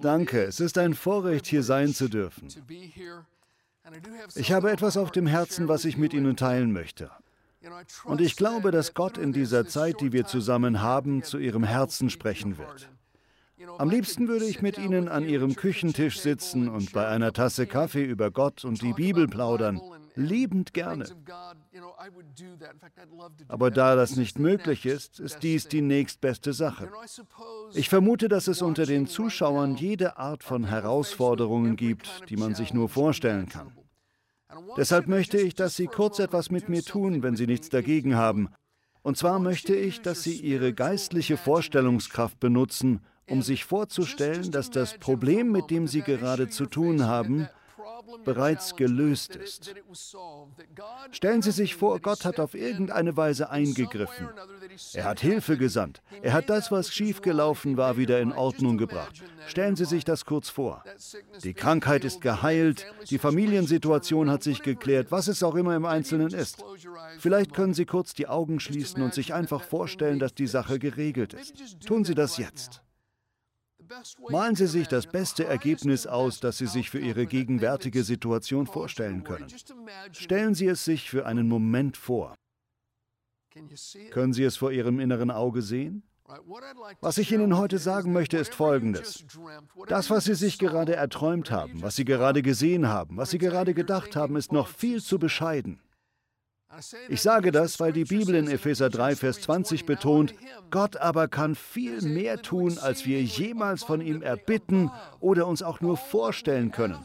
Danke, es ist ein Vorrecht, hier sein zu dürfen. Ich habe etwas auf dem Herzen, was ich mit Ihnen teilen möchte. Und ich glaube, dass Gott in dieser Zeit, die wir zusammen haben, zu Ihrem Herzen sprechen wird. Am liebsten würde ich mit Ihnen an Ihrem Küchentisch sitzen und bei einer Tasse Kaffee über Gott und die Bibel plaudern. Liebend gerne. Aber da das nicht möglich ist, ist dies die nächstbeste Sache. Ich vermute, dass es unter den Zuschauern jede Art von Herausforderungen gibt, die man sich nur vorstellen kann. Deshalb möchte ich, dass Sie kurz etwas mit mir tun, wenn Sie nichts dagegen haben. Und zwar möchte ich, dass Sie Ihre geistliche Vorstellungskraft benutzen, um sich vorzustellen, dass das Problem, mit dem Sie gerade zu tun haben, bereits gelöst ist. Stellen Sie sich vor, Gott hat auf irgendeine Weise eingegriffen. Er hat Hilfe gesandt. Er hat das, was schiefgelaufen war, wieder in Ordnung gebracht. Stellen Sie sich das kurz vor. Die Krankheit ist geheilt, die Familiensituation hat sich geklärt, was es auch immer im Einzelnen ist. Vielleicht können Sie kurz die Augen schließen und sich einfach vorstellen, dass die Sache geregelt ist. Tun Sie das jetzt. Malen Sie sich das beste Ergebnis aus, das Sie sich für Ihre gegenwärtige Situation vorstellen können. Stellen Sie es sich für einen Moment vor. Können Sie es vor Ihrem inneren Auge sehen? Was ich Ihnen heute sagen möchte, ist Folgendes. Das, was Sie sich gerade erträumt haben, was Sie gerade gesehen haben, was Sie gerade gedacht haben, ist noch viel zu bescheiden. Ich sage das, weil die Bibel in Epheser 3, Vers 20 betont, Gott aber kann viel mehr tun, als wir jemals von ihm erbitten oder uns auch nur vorstellen können.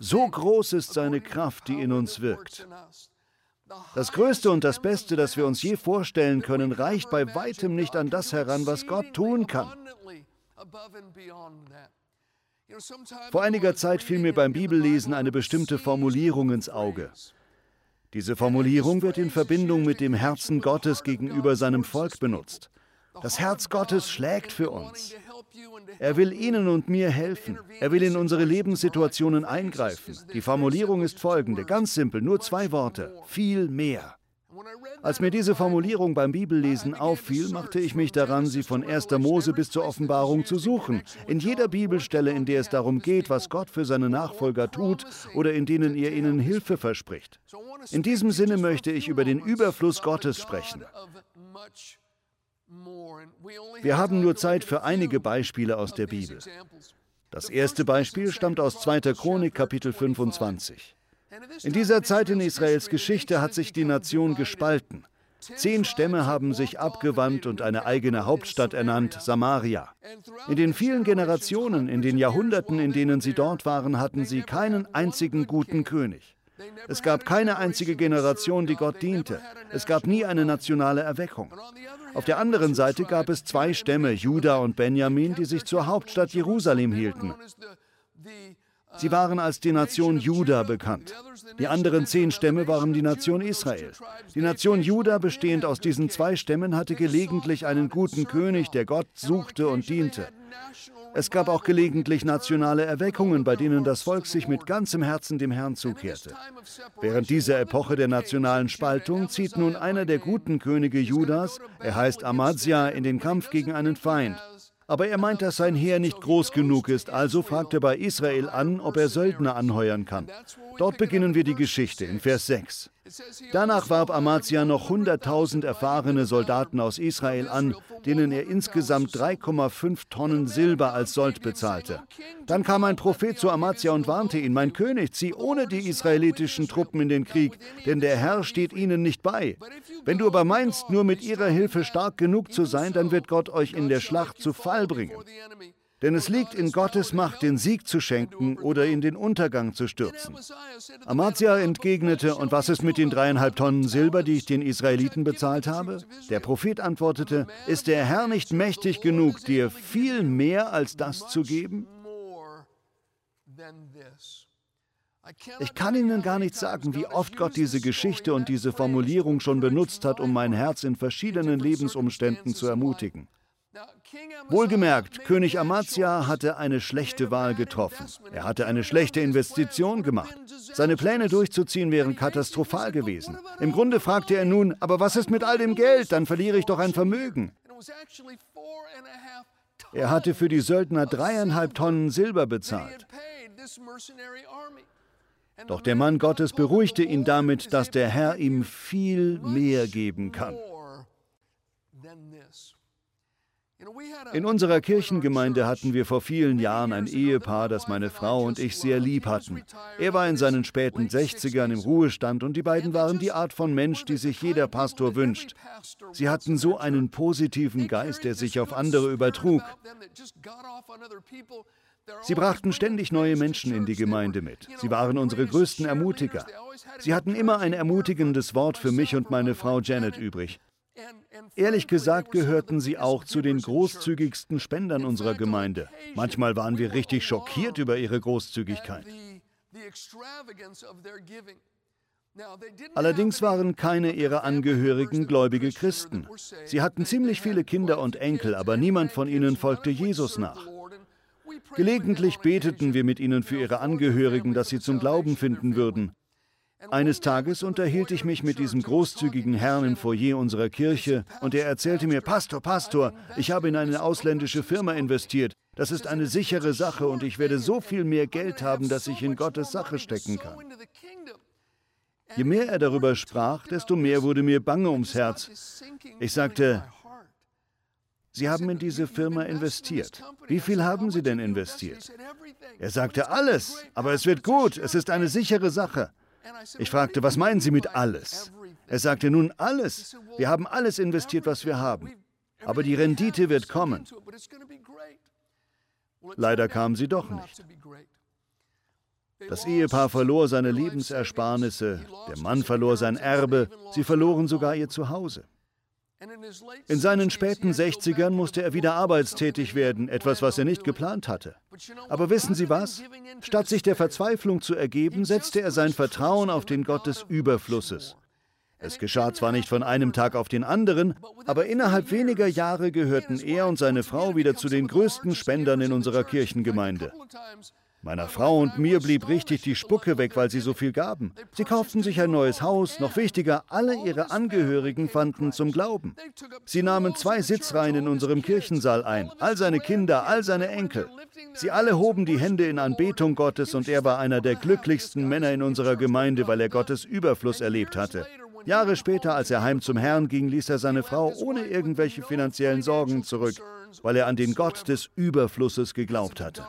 So groß ist seine Kraft, die in uns wirkt. Das Größte und das Beste, das wir uns je vorstellen können, reicht bei weitem nicht an das heran, was Gott tun kann. Vor einiger Zeit fiel mir beim Bibellesen eine bestimmte Formulierung ins Auge. Diese Formulierung wird in Verbindung mit dem Herzen Gottes gegenüber seinem Volk benutzt. Das Herz Gottes schlägt für uns. Er will Ihnen und mir helfen. Er will in unsere Lebenssituationen eingreifen. Die Formulierung ist folgende, ganz simpel, nur zwei Worte. Viel mehr. Als mir diese Formulierung beim Bibellesen auffiel, machte ich mich daran, sie von 1. Mose bis zur Offenbarung zu suchen. In jeder Bibelstelle, in der es darum geht, was Gott für seine Nachfolger tut oder in denen er ihnen Hilfe verspricht. In diesem Sinne möchte ich über den Überfluss Gottes sprechen. Wir haben nur Zeit für einige Beispiele aus der Bibel. Das erste Beispiel stammt aus 2. Chronik Kapitel 25. In dieser Zeit in Israels Geschichte hat sich die Nation gespalten. Zehn Stämme haben sich abgewandt und eine eigene Hauptstadt ernannt, Samaria. In den vielen Generationen, in den Jahrhunderten, in denen sie dort waren, hatten sie keinen einzigen guten König. Es gab keine einzige Generation, die Gott diente. Es gab nie eine nationale Erweckung. Auf der anderen Seite gab es zwei Stämme, Juda und Benjamin, die sich zur Hauptstadt Jerusalem hielten. Sie waren als die Nation Juda bekannt. Die anderen zehn Stämme waren die Nation Israel. Die Nation Juda, bestehend aus diesen zwei Stämmen, hatte gelegentlich einen guten König, der Gott suchte und diente. Es gab auch gelegentlich nationale Erweckungen, bei denen das Volk sich mit ganzem Herzen dem Herrn zukehrte. Während dieser Epoche der nationalen Spaltung zieht nun einer der guten Könige Judas, er heißt Amazia, in den Kampf gegen einen Feind. Aber er meint, dass sein Heer nicht groß genug ist, also fragt er bei Israel an, ob er Söldner anheuern kann. Dort beginnen wir die Geschichte in Vers 6. Danach warb Amazia noch 100.000 erfahrene Soldaten aus Israel an, denen er insgesamt 3,5 Tonnen Silber als Sold bezahlte. Dann kam ein Prophet zu Amazia und warnte ihn, mein König, zieh ohne die israelitischen Truppen in den Krieg, denn der Herr steht ihnen nicht bei. Wenn du aber meinst, nur mit ihrer Hilfe stark genug zu sein, dann wird Gott euch in der Schlacht zu Fall bringen. Denn es liegt in Gottes Macht, den Sieg zu schenken oder in den Untergang zu stürzen. Amazia entgegnete, und was ist mit den dreieinhalb Tonnen Silber, die ich den Israeliten bezahlt habe? Der Prophet antwortete, ist der Herr nicht mächtig genug, dir viel mehr als das zu geben? Ich kann Ihnen gar nicht sagen, wie oft Gott diese Geschichte und diese Formulierung schon benutzt hat, um mein Herz in verschiedenen Lebensumständen zu ermutigen. Wohlgemerkt, König Amazia hatte eine schlechte Wahl getroffen. Er hatte eine schlechte Investition gemacht. Seine Pläne durchzuziehen wären katastrophal gewesen. Im Grunde fragte er nun, aber was ist mit all dem Geld? Dann verliere ich doch ein Vermögen. Er hatte für die Söldner dreieinhalb Tonnen Silber bezahlt. Doch der Mann Gottes beruhigte ihn damit, dass der Herr ihm viel mehr geben kann. In unserer Kirchengemeinde hatten wir vor vielen Jahren ein Ehepaar, das meine Frau und ich sehr lieb hatten. Er war in seinen späten 60ern im Ruhestand und die beiden waren die Art von Mensch, die sich jeder Pastor wünscht. Sie hatten so einen positiven Geist, der sich auf andere übertrug. Sie brachten ständig neue Menschen in die Gemeinde mit. Sie waren unsere größten Ermutiger. Sie hatten immer ein ermutigendes Wort für mich und meine Frau Janet übrig. Ehrlich gesagt gehörten sie auch zu den großzügigsten Spendern unserer Gemeinde. Manchmal waren wir richtig schockiert über ihre Großzügigkeit. Allerdings waren keine ihrer Angehörigen gläubige Christen. Sie hatten ziemlich viele Kinder und Enkel, aber niemand von ihnen folgte Jesus nach. Gelegentlich beteten wir mit ihnen für ihre Angehörigen, dass sie zum Glauben finden würden. Eines Tages unterhielt ich mich mit diesem großzügigen Herrn im Foyer unserer Kirche und er erzählte mir, Pastor, Pastor, ich habe in eine ausländische Firma investiert. Das ist eine sichere Sache und ich werde so viel mehr Geld haben, dass ich in Gottes Sache stecken kann. Je mehr er darüber sprach, desto mehr wurde mir bange ums Herz. Ich sagte, Sie haben in diese Firma investiert. Wie viel haben Sie denn investiert? Er sagte, alles, aber es wird gut, es ist eine sichere Sache. Ich fragte, was meinen Sie mit alles? Er sagte, nun alles. Wir haben alles investiert, was wir haben. Aber die Rendite wird kommen. Leider kam sie doch nicht. Das Ehepaar verlor seine Lebensersparnisse, der Mann verlor sein Erbe, sie verloren sogar ihr Zuhause. In seinen späten 60ern musste er wieder arbeitstätig werden, etwas, was er nicht geplant hatte. Aber wissen Sie was? Statt sich der Verzweiflung zu ergeben, setzte er sein Vertrauen auf den Gott des Überflusses. Es geschah zwar nicht von einem Tag auf den anderen, aber innerhalb weniger Jahre gehörten er und seine Frau wieder zu den größten Spendern in unserer Kirchengemeinde. Meiner Frau und mir blieb richtig die Spucke weg, weil sie so viel gaben. Sie kauften sich ein neues Haus, noch wichtiger, alle ihre Angehörigen fanden zum Glauben. Sie nahmen zwei Sitzreihen in unserem Kirchensaal ein, all seine Kinder, all seine Enkel. Sie alle hoben die Hände in Anbetung Gottes und er war einer der glücklichsten Männer in unserer Gemeinde, weil er Gottes Überfluss erlebt hatte. Jahre später, als er heim zum Herrn ging, ließ er seine Frau ohne irgendwelche finanziellen Sorgen zurück, weil er an den Gott des Überflusses geglaubt hatte.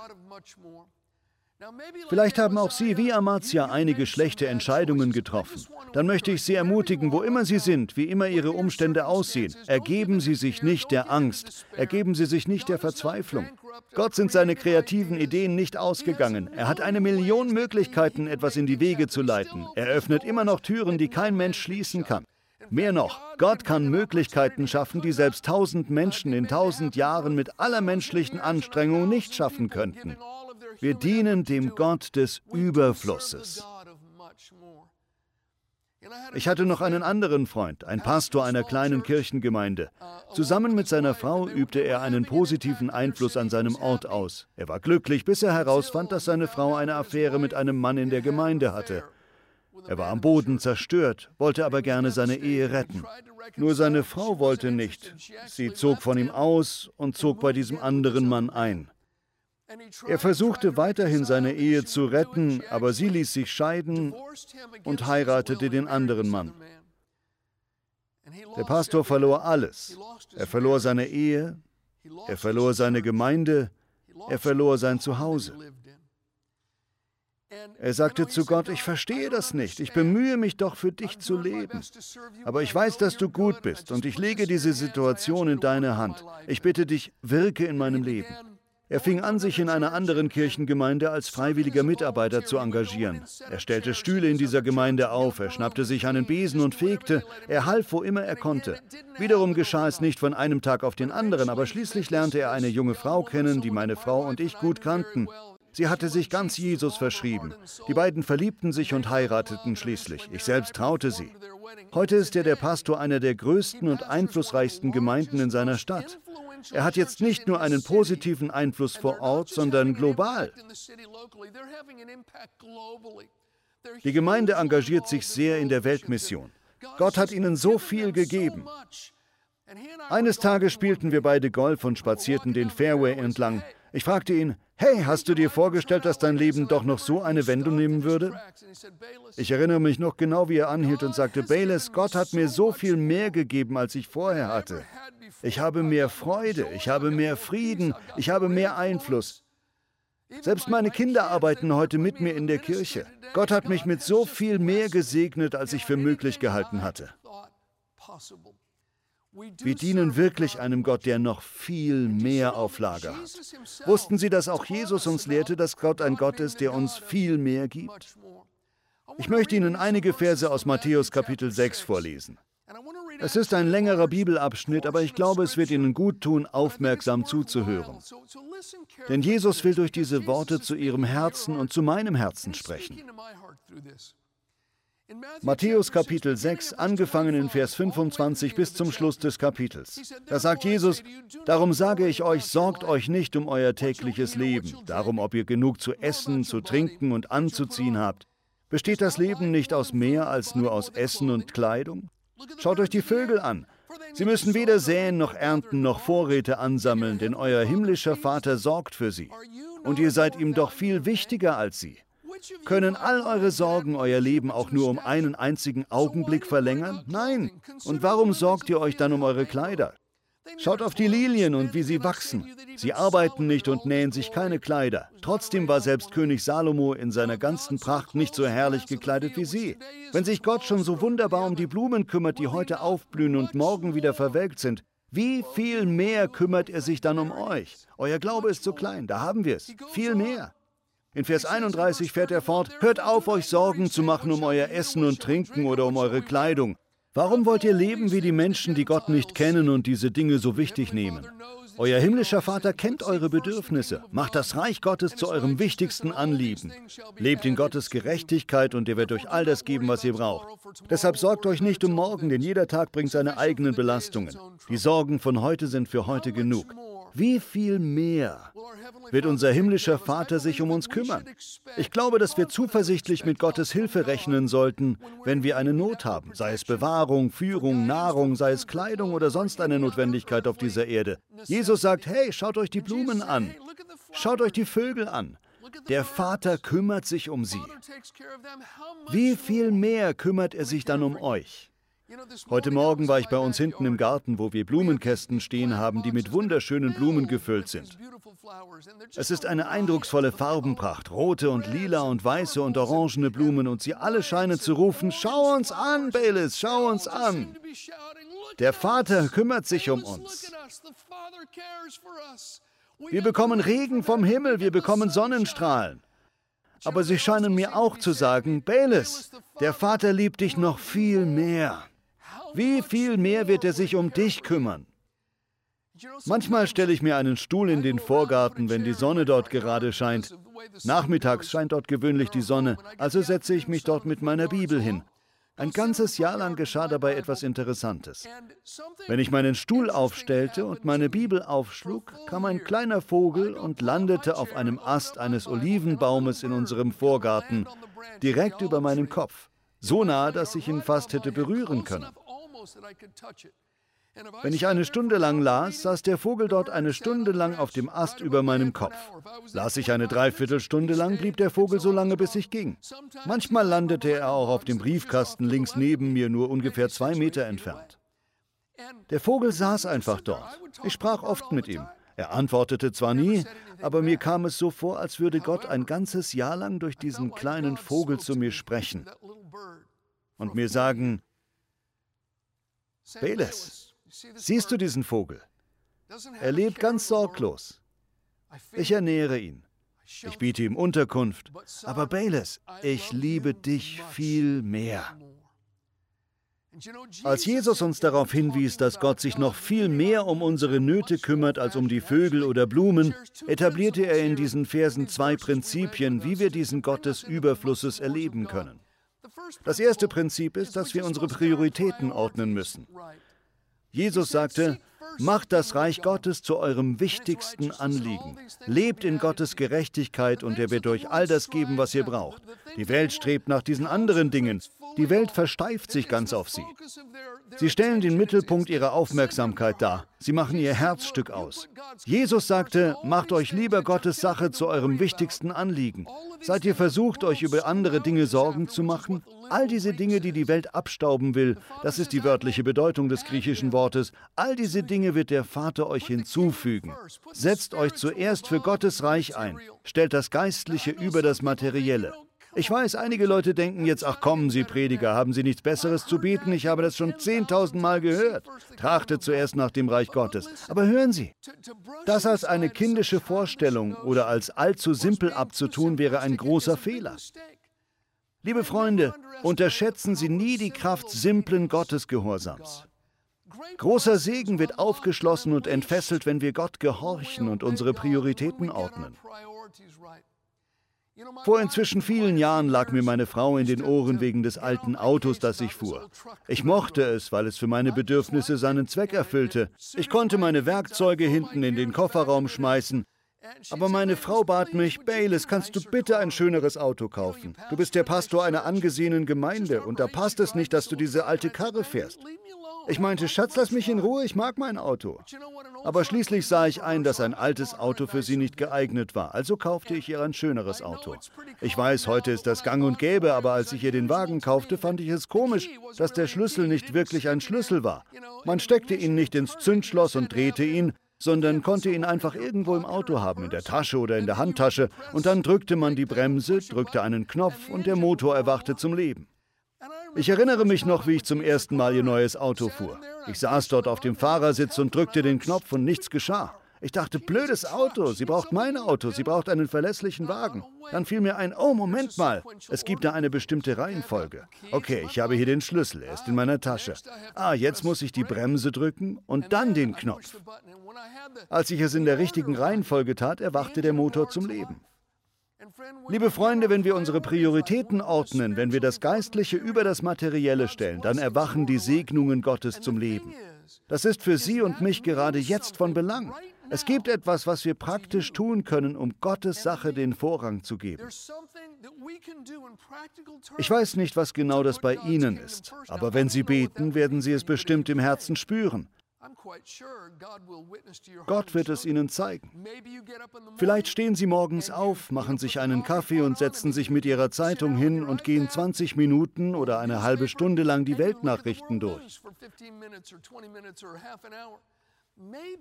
Vielleicht haben auch Sie wie Amazia einige schlechte Entscheidungen getroffen. Dann möchte ich Sie ermutigen, wo immer Sie sind, wie immer Ihre Umstände aussehen, ergeben Sie sich nicht der Angst, ergeben Sie sich nicht der Verzweiflung. Gott sind seine kreativen Ideen nicht ausgegangen. Er hat eine Million Möglichkeiten, etwas in die Wege zu leiten. Er öffnet immer noch Türen, die kein Mensch schließen kann. Mehr noch, Gott kann Möglichkeiten schaffen, die selbst tausend Menschen in tausend Jahren mit aller menschlichen Anstrengung nicht schaffen könnten. Wir dienen dem Gott des Überflusses. Ich hatte noch einen anderen Freund, ein Pastor einer kleinen Kirchengemeinde. Zusammen mit seiner Frau übte er einen positiven Einfluss an seinem Ort aus. Er war glücklich, bis er herausfand, dass seine Frau eine Affäre mit einem Mann in der Gemeinde hatte. Er war am Boden zerstört, wollte aber gerne seine Ehe retten. Nur seine Frau wollte nicht. Sie zog von ihm aus und zog bei diesem anderen Mann ein. Er versuchte weiterhin seine Ehe zu retten, aber sie ließ sich scheiden und heiratete den anderen Mann. Der Pastor verlor alles. Er verlor seine Ehe, er verlor seine Gemeinde, er verlor sein Zuhause. Er sagte zu Gott, ich verstehe das nicht, ich bemühe mich doch für dich zu leben. Aber ich weiß, dass du gut bist und ich lege diese Situation in deine Hand. Ich bitte dich, wirke in meinem Leben. Er fing an, sich in einer anderen Kirchengemeinde als freiwilliger Mitarbeiter zu engagieren. Er stellte Stühle in dieser Gemeinde auf, er schnappte sich einen Besen und fegte, er half, wo immer er konnte. Wiederum geschah es nicht von einem Tag auf den anderen, aber schließlich lernte er eine junge Frau kennen, die meine Frau und ich gut kannten. Sie hatte sich ganz Jesus verschrieben. Die beiden verliebten sich und heirateten schließlich. Ich selbst traute sie. Heute ist er der Pastor einer der größten und einflussreichsten Gemeinden in seiner Stadt. Er hat jetzt nicht nur einen positiven Einfluss vor Ort, sondern global. Die Gemeinde engagiert sich sehr in der Weltmission. Gott hat ihnen so viel gegeben. Eines Tages spielten wir beide Golf und spazierten den Fairway entlang. Ich fragte ihn, hey, hast du dir vorgestellt, dass dein Leben doch noch so eine Wendung nehmen würde? Ich erinnere mich noch genau, wie er anhielt und sagte, Bayless, Gott hat mir so viel mehr gegeben, als ich vorher hatte. Ich habe mehr Freude, ich habe mehr Frieden, ich habe mehr Einfluss. Selbst meine Kinder arbeiten heute mit mir in der Kirche. Gott hat mich mit so viel mehr gesegnet, als ich für möglich gehalten hatte. Wir dienen wirklich einem Gott, der noch viel mehr auf Lager hat. Wussten Sie, dass auch Jesus uns lehrte, dass Gott ein Gott ist, der uns viel mehr gibt? Ich möchte Ihnen einige Verse aus Matthäus Kapitel 6 vorlesen. Es ist ein längerer Bibelabschnitt, aber ich glaube, es wird Ihnen gut tun, aufmerksam zuzuhören. Denn Jesus will durch diese Worte zu Ihrem Herzen und zu meinem Herzen sprechen. Matthäus Kapitel 6, angefangen in Vers 25 bis zum Schluss des Kapitels. Da sagt Jesus, darum sage ich euch, sorgt euch nicht um euer tägliches Leben, darum, ob ihr genug zu essen, zu trinken und anzuziehen habt. Besteht das Leben nicht aus mehr als nur aus Essen und Kleidung? Schaut euch die Vögel an. Sie müssen weder säen noch ernten noch Vorräte ansammeln, denn euer himmlischer Vater sorgt für sie. Und ihr seid ihm doch viel wichtiger als sie. Können all eure Sorgen euer Leben auch nur um einen einzigen Augenblick verlängern? Nein. Und warum sorgt ihr euch dann um eure Kleider? Schaut auf die Lilien und wie sie wachsen. Sie arbeiten nicht und nähen sich keine Kleider. Trotzdem war selbst König Salomo in seiner ganzen Pracht nicht so herrlich gekleidet wie sie. Wenn sich Gott schon so wunderbar um die Blumen kümmert, die heute aufblühen und morgen wieder verwelkt sind, wie viel mehr kümmert er sich dann um euch? Euer Glaube ist so klein, da haben wir es. Viel mehr. In Vers 31 fährt er fort, hört auf, euch Sorgen zu machen um euer Essen und Trinken oder um eure Kleidung. Warum wollt ihr leben wie die Menschen, die Gott nicht kennen und diese Dinge so wichtig nehmen? Euer himmlischer Vater kennt eure Bedürfnisse. Macht das Reich Gottes zu eurem wichtigsten Anliegen. Lebt in Gottes Gerechtigkeit und er wird euch all das geben, was ihr braucht. Deshalb sorgt euch nicht um morgen, denn jeder Tag bringt seine eigenen Belastungen. Die Sorgen von heute sind für heute genug. Wie viel mehr wird unser himmlischer Vater sich um uns kümmern? Ich glaube, dass wir zuversichtlich mit Gottes Hilfe rechnen sollten, wenn wir eine Not haben, sei es Bewahrung, Führung, Nahrung, sei es Kleidung oder sonst eine Notwendigkeit auf dieser Erde. Jesus sagt, hey, schaut euch die Blumen an, schaut euch die Vögel an. Der Vater kümmert sich um sie. Wie viel mehr kümmert er sich dann um euch? Heute Morgen war ich bei uns hinten im Garten, wo wir Blumenkästen stehen haben, die mit wunderschönen Blumen gefüllt sind. Es ist eine eindrucksvolle Farbenpracht, rote und lila und weiße und orangene Blumen und sie alle scheinen zu rufen, schau uns an, Baylis, schau uns an. Der Vater kümmert sich um uns. Wir bekommen Regen vom Himmel, wir bekommen Sonnenstrahlen. Aber sie scheinen mir auch zu sagen, Baylis, der Vater liebt dich noch viel mehr. Wie viel mehr wird er sich um dich kümmern? Manchmal stelle ich mir einen Stuhl in den Vorgarten, wenn die Sonne dort gerade scheint. Nachmittags scheint dort gewöhnlich die Sonne, also setze ich mich dort mit meiner Bibel hin. Ein ganzes Jahr lang geschah dabei etwas Interessantes. Wenn ich meinen Stuhl aufstellte und meine Bibel aufschlug, kam ein kleiner Vogel und landete auf einem Ast eines Olivenbaumes in unserem Vorgarten, direkt über meinem Kopf, so nah, dass ich ihn fast hätte berühren können. Wenn ich eine Stunde lang las, saß der Vogel dort eine Stunde lang auf dem Ast über meinem Kopf. Las ich eine Dreiviertelstunde lang, blieb der Vogel so lange, bis ich ging. Manchmal landete er auch auf dem Briefkasten links neben mir, nur ungefähr zwei Meter entfernt. Der Vogel saß einfach dort. Ich sprach oft mit ihm. Er antwortete zwar nie, aber mir kam es so vor, als würde Gott ein ganzes Jahr lang durch diesen kleinen Vogel zu mir sprechen und mir sagen, Beles, siehst du diesen Vogel? Er lebt ganz sorglos. Ich ernähre ihn. Ich biete ihm Unterkunft. Aber Bayless, ich liebe dich viel mehr. Als Jesus uns darauf hinwies, dass Gott sich noch viel mehr um unsere Nöte kümmert als um die Vögel oder Blumen, etablierte er in diesen Versen zwei Prinzipien, wie wir diesen Gott des Überflusses erleben können. Das erste Prinzip ist, dass wir unsere Prioritäten ordnen müssen. Jesus sagte, Macht das Reich Gottes zu eurem wichtigsten Anliegen. Lebt in Gottes Gerechtigkeit und er wird euch all das geben, was ihr braucht. Die Welt strebt nach diesen anderen Dingen. Die Welt versteift sich ganz auf sie. Sie stellen den Mittelpunkt ihrer Aufmerksamkeit dar. Sie machen ihr Herzstück aus. Jesus sagte, macht euch lieber Gottes Sache zu eurem wichtigsten Anliegen. Seid ihr versucht, euch über andere Dinge Sorgen zu machen? All diese Dinge, die die Welt abstauben will, das ist die wörtliche Bedeutung des griechischen Wortes, all diese Dinge wird der Vater euch hinzufügen. Setzt euch zuerst für Gottes Reich ein. Stellt das Geistliche über das Materielle. Ich weiß, einige Leute denken jetzt, ach kommen Sie Prediger, haben Sie nichts Besseres zu bieten? Ich habe das schon 10.000 Mal gehört. Trachtet zuerst nach dem Reich Gottes. Aber hören Sie, das als eine kindische Vorstellung oder als allzu simpel abzutun, wäre ein großer Fehler. Liebe Freunde, unterschätzen Sie nie die Kraft simplen Gottesgehorsams. Großer Segen wird aufgeschlossen und entfesselt, wenn wir Gott gehorchen und unsere Prioritäten ordnen. Vor inzwischen vielen Jahren lag mir meine Frau in den Ohren wegen des alten Autos, das ich fuhr. Ich mochte es, weil es für meine Bedürfnisse seinen Zweck erfüllte. Ich konnte meine Werkzeuge hinten in den Kofferraum schmeißen. Aber meine Frau bat mich, Bayless, kannst du bitte ein schöneres Auto kaufen? Du bist der Pastor einer angesehenen Gemeinde und da passt es nicht, dass du diese alte Karre fährst. Ich meinte, Schatz, lass mich in Ruhe, ich mag mein Auto. Aber schließlich sah ich ein, dass ein altes Auto für sie nicht geeignet war, also kaufte ich ihr ein schöneres Auto. Ich weiß, heute ist das gang und gäbe, aber als ich ihr den Wagen kaufte, fand ich es komisch, dass der Schlüssel nicht wirklich ein Schlüssel war. Man steckte ihn nicht ins Zündschloss und drehte ihn, sondern konnte ihn einfach irgendwo im Auto haben, in der Tasche oder in der Handtasche, und dann drückte man die Bremse, drückte einen Knopf und der Motor erwachte zum Leben. Ich erinnere mich noch, wie ich zum ersten Mal ihr neues Auto fuhr. Ich saß dort auf dem Fahrersitz und drückte den Knopf und nichts geschah. Ich dachte, blödes Auto, sie braucht mein Auto, sie braucht einen verlässlichen Wagen. Dann fiel mir ein, oh, Moment mal, es gibt da eine bestimmte Reihenfolge. Okay, ich habe hier den Schlüssel, er ist in meiner Tasche. Ah, jetzt muss ich die Bremse drücken und dann den Knopf. Als ich es in der richtigen Reihenfolge tat, erwachte der Motor zum Leben. Liebe Freunde, wenn wir unsere Prioritäten ordnen, wenn wir das Geistliche über das Materielle stellen, dann erwachen die Segnungen Gottes zum Leben. Das ist für Sie und mich gerade jetzt von Belang. Es gibt etwas, was wir praktisch tun können, um Gottes Sache den Vorrang zu geben. Ich weiß nicht, was genau das bei Ihnen ist, aber wenn Sie beten, werden Sie es bestimmt im Herzen spüren. Gott wird es Ihnen zeigen. Vielleicht stehen Sie morgens auf, machen sich einen Kaffee und setzen sich mit Ihrer Zeitung hin und gehen 20 Minuten oder eine halbe Stunde lang die Weltnachrichten durch.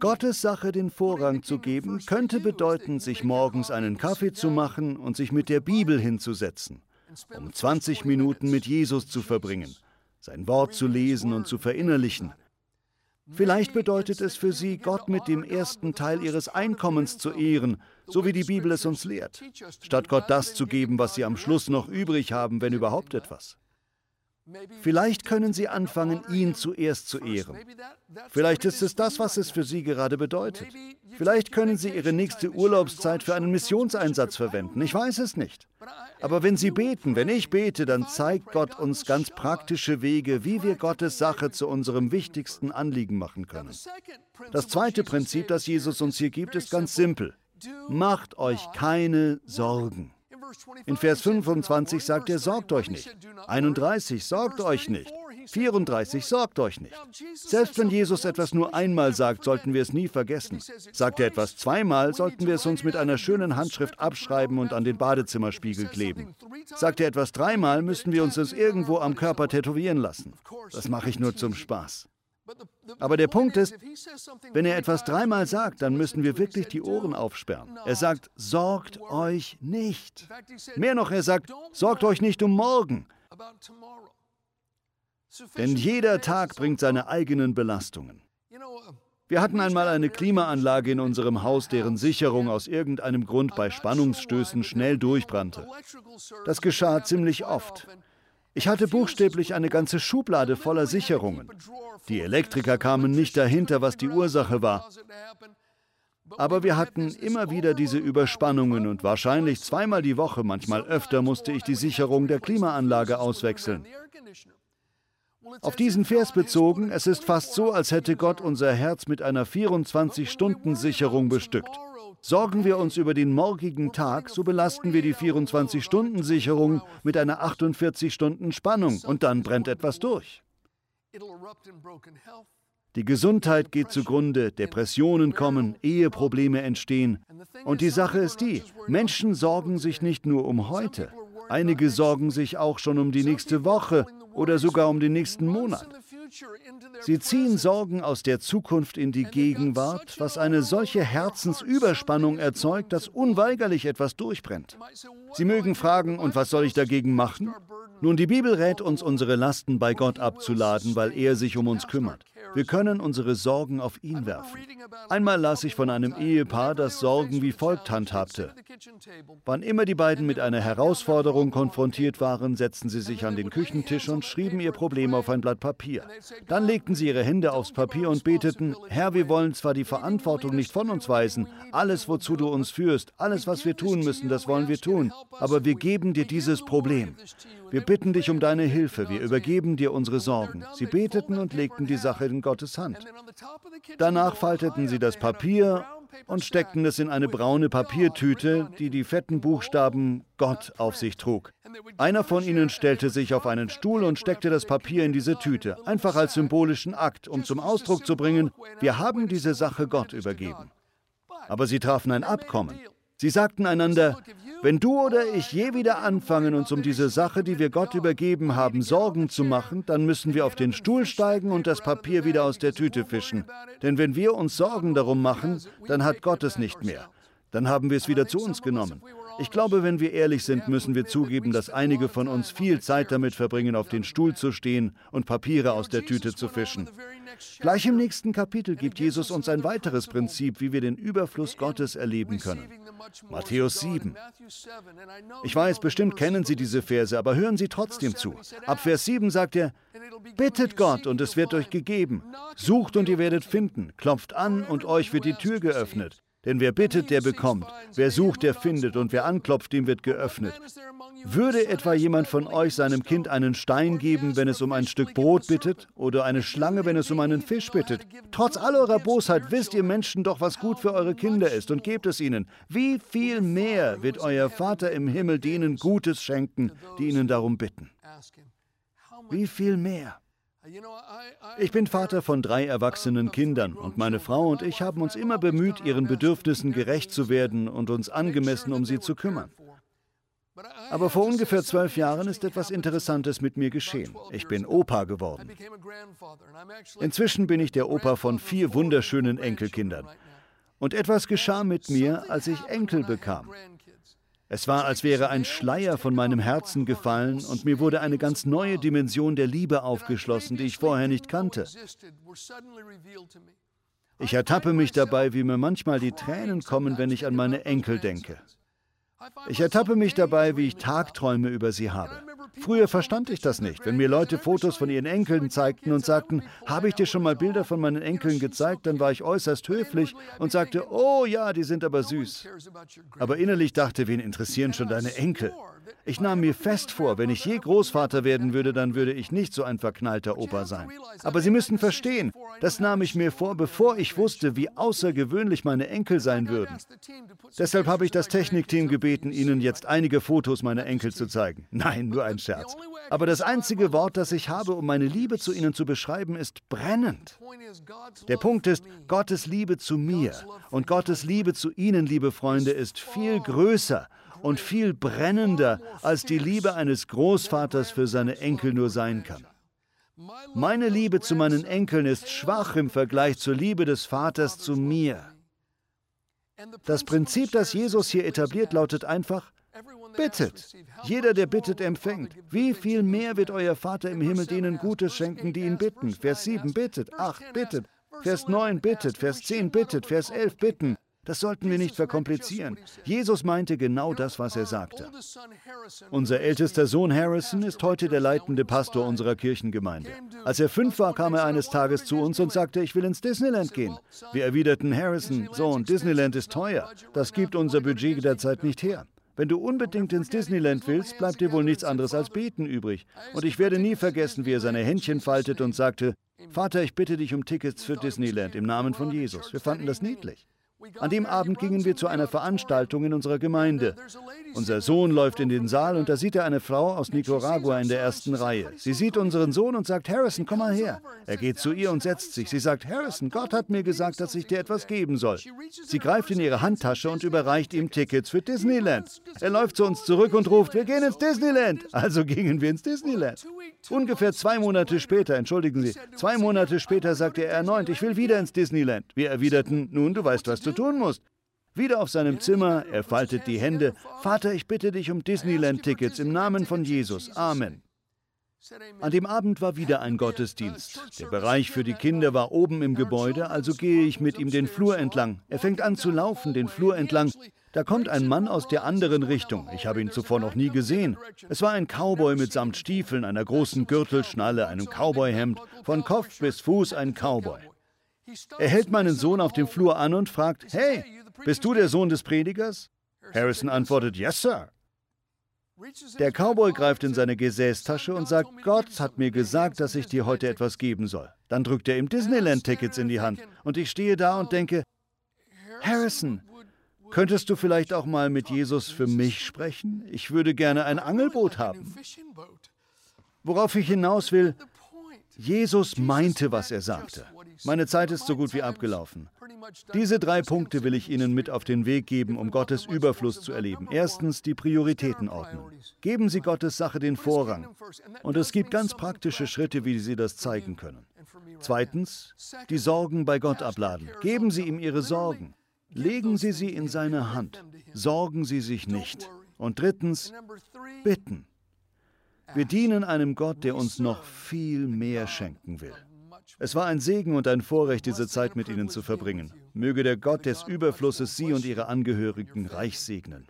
Gottes Sache den Vorrang zu geben, könnte bedeuten, sich morgens einen Kaffee zu machen und sich mit der Bibel hinzusetzen, um 20 Minuten mit Jesus zu verbringen, sein Wort zu lesen und zu verinnerlichen Vielleicht bedeutet es für sie, Gott mit dem ersten Teil ihres Einkommens zu ehren, so wie die Bibel es uns lehrt, statt Gott das zu geben, was sie am Schluss noch übrig haben, wenn überhaupt etwas. Vielleicht können Sie anfangen, ihn zuerst zu ehren. Vielleicht ist es das, was es für Sie gerade bedeutet. Vielleicht können Sie Ihre nächste Urlaubszeit für einen Missionseinsatz verwenden. Ich weiß es nicht. Aber wenn Sie beten, wenn ich bete, dann zeigt Gott uns ganz praktische Wege, wie wir Gottes Sache zu unserem wichtigsten Anliegen machen können. Das zweite Prinzip, das Jesus uns hier gibt, ist ganz simpel. Macht euch keine Sorgen. In Vers 25 sagt er, sorgt euch nicht. 31, sorgt euch nicht. 34, sorgt euch nicht. Selbst wenn Jesus etwas nur einmal sagt, sollten wir es nie vergessen. Sagt er etwas zweimal, sollten wir es uns mit einer schönen Handschrift abschreiben und an den Badezimmerspiegel kleben. Sagt er etwas dreimal, müssten wir uns es irgendwo am Körper tätowieren lassen. Das mache ich nur zum Spaß. Aber der Punkt ist, wenn er etwas dreimal sagt, dann müssen wir wirklich die Ohren aufsperren. Er sagt, sorgt euch nicht. Mehr noch, er sagt, sorgt euch nicht um morgen. Denn jeder Tag bringt seine eigenen Belastungen. Wir hatten einmal eine Klimaanlage in unserem Haus, deren Sicherung aus irgendeinem Grund bei Spannungsstößen schnell durchbrannte. Das geschah ziemlich oft. Ich hatte buchstäblich eine ganze Schublade voller Sicherungen. Die Elektriker kamen nicht dahinter, was die Ursache war. Aber wir hatten immer wieder diese Überspannungen und wahrscheinlich zweimal die Woche, manchmal öfter, musste ich die Sicherung der Klimaanlage auswechseln. Auf diesen Vers bezogen, es ist fast so, als hätte Gott unser Herz mit einer 24-Stunden-Sicherung bestückt. Sorgen wir uns über den morgigen Tag, so belasten wir die 24-Stunden-Sicherung mit einer 48-Stunden-Spannung und dann brennt etwas durch. Die Gesundheit geht zugrunde, Depressionen kommen, Eheprobleme entstehen. Und die Sache ist die, Menschen sorgen sich nicht nur um heute, einige sorgen sich auch schon um die nächste Woche oder sogar um den nächsten Monat. Sie ziehen Sorgen aus der Zukunft in die Gegenwart, was eine solche Herzensüberspannung erzeugt, dass unweigerlich etwas durchbrennt. Sie mögen fragen, und was soll ich dagegen machen? Nun, die Bibel rät uns, unsere Lasten bei Gott abzuladen, weil er sich um uns kümmert. Wir können unsere Sorgen auf ihn werfen. Einmal las ich von einem Ehepaar, das Sorgen wie folgt handhabte. Wann immer die beiden mit einer Herausforderung konfrontiert waren, setzten sie sich an den Küchentisch und schrieben ihr Problem auf ein Blatt Papier. Dann legten sie ihre Hände aufs Papier und beteten, Herr, wir wollen zwar die Verantwortung nicht von uns weisen, alles, wozu du uns führst, alles, was wir tun müssen, das wollen wir tun, aber wir geben dir dieses Problem. Wir bitten dich um deine Hilfe, wir übergeben dir unsere Sorgen. Sie beteten und legten die Sache in Gottes Hand. Danach falteten sie das Papier und steckten es in eine braune Papiertüte, die die fetten Buchstaben Gott auf sich trug. Einer von ihnen stellte sich auf einen Stuhl und steckte das Papier in diese Tüte, einfach als symbolischen Akt, um zum Ausdruck zu bringen, wir haben diese Sache Gott übergeben. Aber sie trafen ein Abkommen. Sie sagten einander, wenn du oder ich je wieder anfangen, uns um diese Sache, die wir Gott übergeben haben, Sorgen zu machen, dann müssen wir auf den Stuhl steigen und das Papier wieder aus der Tüte fischen. Denn wenn wir uns Sorgen darum machen, dann hat Gott es nicht mehr. Dann haben wir es wieder zu uns genommen. Ich glaube, wenn wir ehrlich sind, müssen wir zugeben, dass einige von uns viel Zeit damit verbringen, auf den Stuhl zu stehen und Papiere aus der Tüte zu fischen. Gleich im nächsten Kapitel gibt Jesus uns ein weiteres Prinzip, wie wir den Überfluss Gottes erleben können. Matthäus 7. Ich weiß, bestimmt kennen Sie diese Verse, aber hören Sie trotzdem zu. Ab Vers 7 sagt er, Bittet Gott und es wird euch gegeben. Sucht und ihr werdet finden. Klopft an und euch wird die Tür geöffnet. Denn wer bittet, der bekommt. Wer sucht, der findet. Und wer anklopft, dem wird geöffnet. Würde etwa jemand von euch seinem Kind einen Stein geben, wenn es um ein Stück Brot bittet? Oder eine Schlange, wenn es um einen Fisch bittet? Trotz all eurer Bosheit wisst ihr Menschen doch, was gut für eure Kinder ist und gebt es ihnen. Wie viel mehr wird euer Vater im Himmel denen Gutes schenken, die ihnen darum bitten? Wie viel mehr? Ich bin Vater von drei erwachsenen Kindern und meine Frau und ich haben uns immer bemüht, ihren Bedürfnissen gerecht zu werden und uns angemessen um sie zu kümmern. Aber vor ungefähr zwölf Jahren ist etwas Interessantes mit mir geschehen. Ich bin Opa geworden. Inzwischen bin ich der Opa von vier wunderschönen Enkelkindern. Und etwas geschah mit mir, als ich Enkel bekam. Es war, als wäre ein Schleier von meinem Herzen gefallen und mir wurde eine ganz neue Dimension der Liebe aufgeschlossen, die ich vorher nicht kannte. Ich ertappe mich dabei, wie mir manchmal die Tränen kommen, wenn ich an meine Enkel denke. Ich ertappe mich dabei, wie ich Tagträume über sie habe. Früher verstand ich das nicht. Wenn mir Leute Fotos von ihren Enkeln zeigten und sagten, habe ich dir schon mal Bilder von meinen Enkeln gezeigt, dann war ich äußerst höflich und sagte, oh ja, die sind aber süß. Aber innerlich dachte, wen interessieren schon deine Enkel? Ich nahm mir fest vor, wenn ich je Großvater werden würde, dann würde ich nicht so ein verknallter Opa sein. Aber Sie müssen verstehen, das nahm ich mir vor, bevor ich wusste, wie außergewöhnlich meine Enkel sein würden. Deshalb habe ich das Technikteam gebeten, Ihnen jetzt einige Fotos meiner Enkel zu zeigen. Nein, nur ein Scherz. Aber das einzige Wort, das ich habe, um meine Liebe zu Ihnen zu beschreiben, ist brennend. Der Punkt ist, Gottes Liebe zu mir und Gottes Liebe zu Ihnen, liebe Freunde, ist viel größer und viel brennender, als die Liebe eines Großvaters für seine Enkel nur sein kann. Meine Liebe zu meinen Enkeln ist schwach im Vergleich zur Liebe des Vaters zu mir. Das Prinzip, das Jesus hier etabliert, lautet einfach, bittet. Jeder, der bittet, empfängt. Wie viel mehr wird euer Vater im Himmel denen Gutes schenken, die ihn bitten? Vers 7 bittet, 8 bittet, Vers 9 bittet, Vers 10 bittet, Vers 11 bitten. Das sollten wir nicht verkomplizieren. Jesus meinte genau das, was er sagte. Unser ältester Sohn Harrison ist heute der leitende Pastor unserer Kirchengemeinde. Als er fünf war, kam er eines Tages zu uns und sagte, ich will ins Disneyland gehen. Wir erwiderten, Harrison, Sohn, Disneyland ist teuer. Das gibt unser Budget derzeit nicht her. Wenn du unbedingt ins Disneyland willst, bleibt dir wohl nichts anderes als beten übrig. Und ich werde nie vergessen, wie er seine Händchen faltet und sagte, Vater, ich bitte dich um Tickets für Disneyland im Namen von Jesus. Wir fanden das niedlich. An dem Abend gingen wir zu einer Veranstaltung in unserer Gemeinde. Unser Sohn läuft in den Saal und da sieht er eine Frau aus Nicaragua in der ersten Reihe. Sie sieht unseren Sohn und sagt, Harrison, komm mal her. Er geht zu ihr und setzt sich. Sie sagt, Harrison, Gott hat mir gesagt, dass ich dir etwas geben soll. Sie greift in ihre Handtasche und überreicht ihm Tickets für Disneyland. Er läuft zu uns zurück und ruft, wir gehen ins Disneyland. Also gingen wir ins Disneyland. Ungefähr zwei Monate später, entschuldigen Sie, zwei Monate später sagte er erneut, ich will wieder ins Disneyland. Wir erwiderten, nun, du weißt, was du tun musst. Wieder auf seinem Zimmer, er faltet die Hände. Vater, ich bitte dich um Disneyland-Tickets im Namen von Jesus. Amen. An dem Abend war wieder ein Gottesdienst. Der Bereich für die Kinder war oben im Gebäude, also gehe ich mit ihm den Flur entlang. Er fängt an zu laufen, den Flur entlang. Da kommt ein Mann aus der anderen Richtung. Ich habe ihn zuvor noch nie gesehen. Es war ein Cowboy mit Samtstiefeln, einer großen Gürtelschnalle, einem Cowboyhemd, von Kopf bis Fuß ein Cowboy. Er hält meinen Sohn auf dem Flur an und fragt, Hey, bist du der Sohn des Predigers? Harrison antwortet, Yes, Sir. Der Cowboy greift in seine Gesäßtasche und sagt, Gott hat mir gesagt, dass ich dir heute etwas geben soll. Dann drückt er ihm Disneyland-Tickets in die Hand und ich stehe da und denke, Harrison, könntest du vielleicht auch mal mit Jesus für mich sprechen? Ich würde gerne ein Angelboot haben. Worauf ich hinaus will, Jesus meinte, was er sagte. Meine Zeit ist so gut wie abgelaufen. Diese drei Punkte will ich Ihnen mit auf den Weg geben, um Gottes Überfluss zu erleben. Erstens die Prioritäten ordnen. Geben Sie Gottes Sache den Vorrang. Und es gibt ganz praktische Schritte, wie Sie das zeigen können. Zweitens die Sorgen bei Gott abladen. Geben Sie ihm Ihre Sorgen. Legen Sie sie in seine Hand. Sorgen Sie sich nicht. Und drittens bitten. Wir dienen einem Gott, der uns noch viel mehr schenken will. Es war ein Segen und ein Vorrecht, diese Zeit mit Ihnen zu verbringen. Möge der Gott des Überflusses Sie und Ihre Angehörigen reich segnen.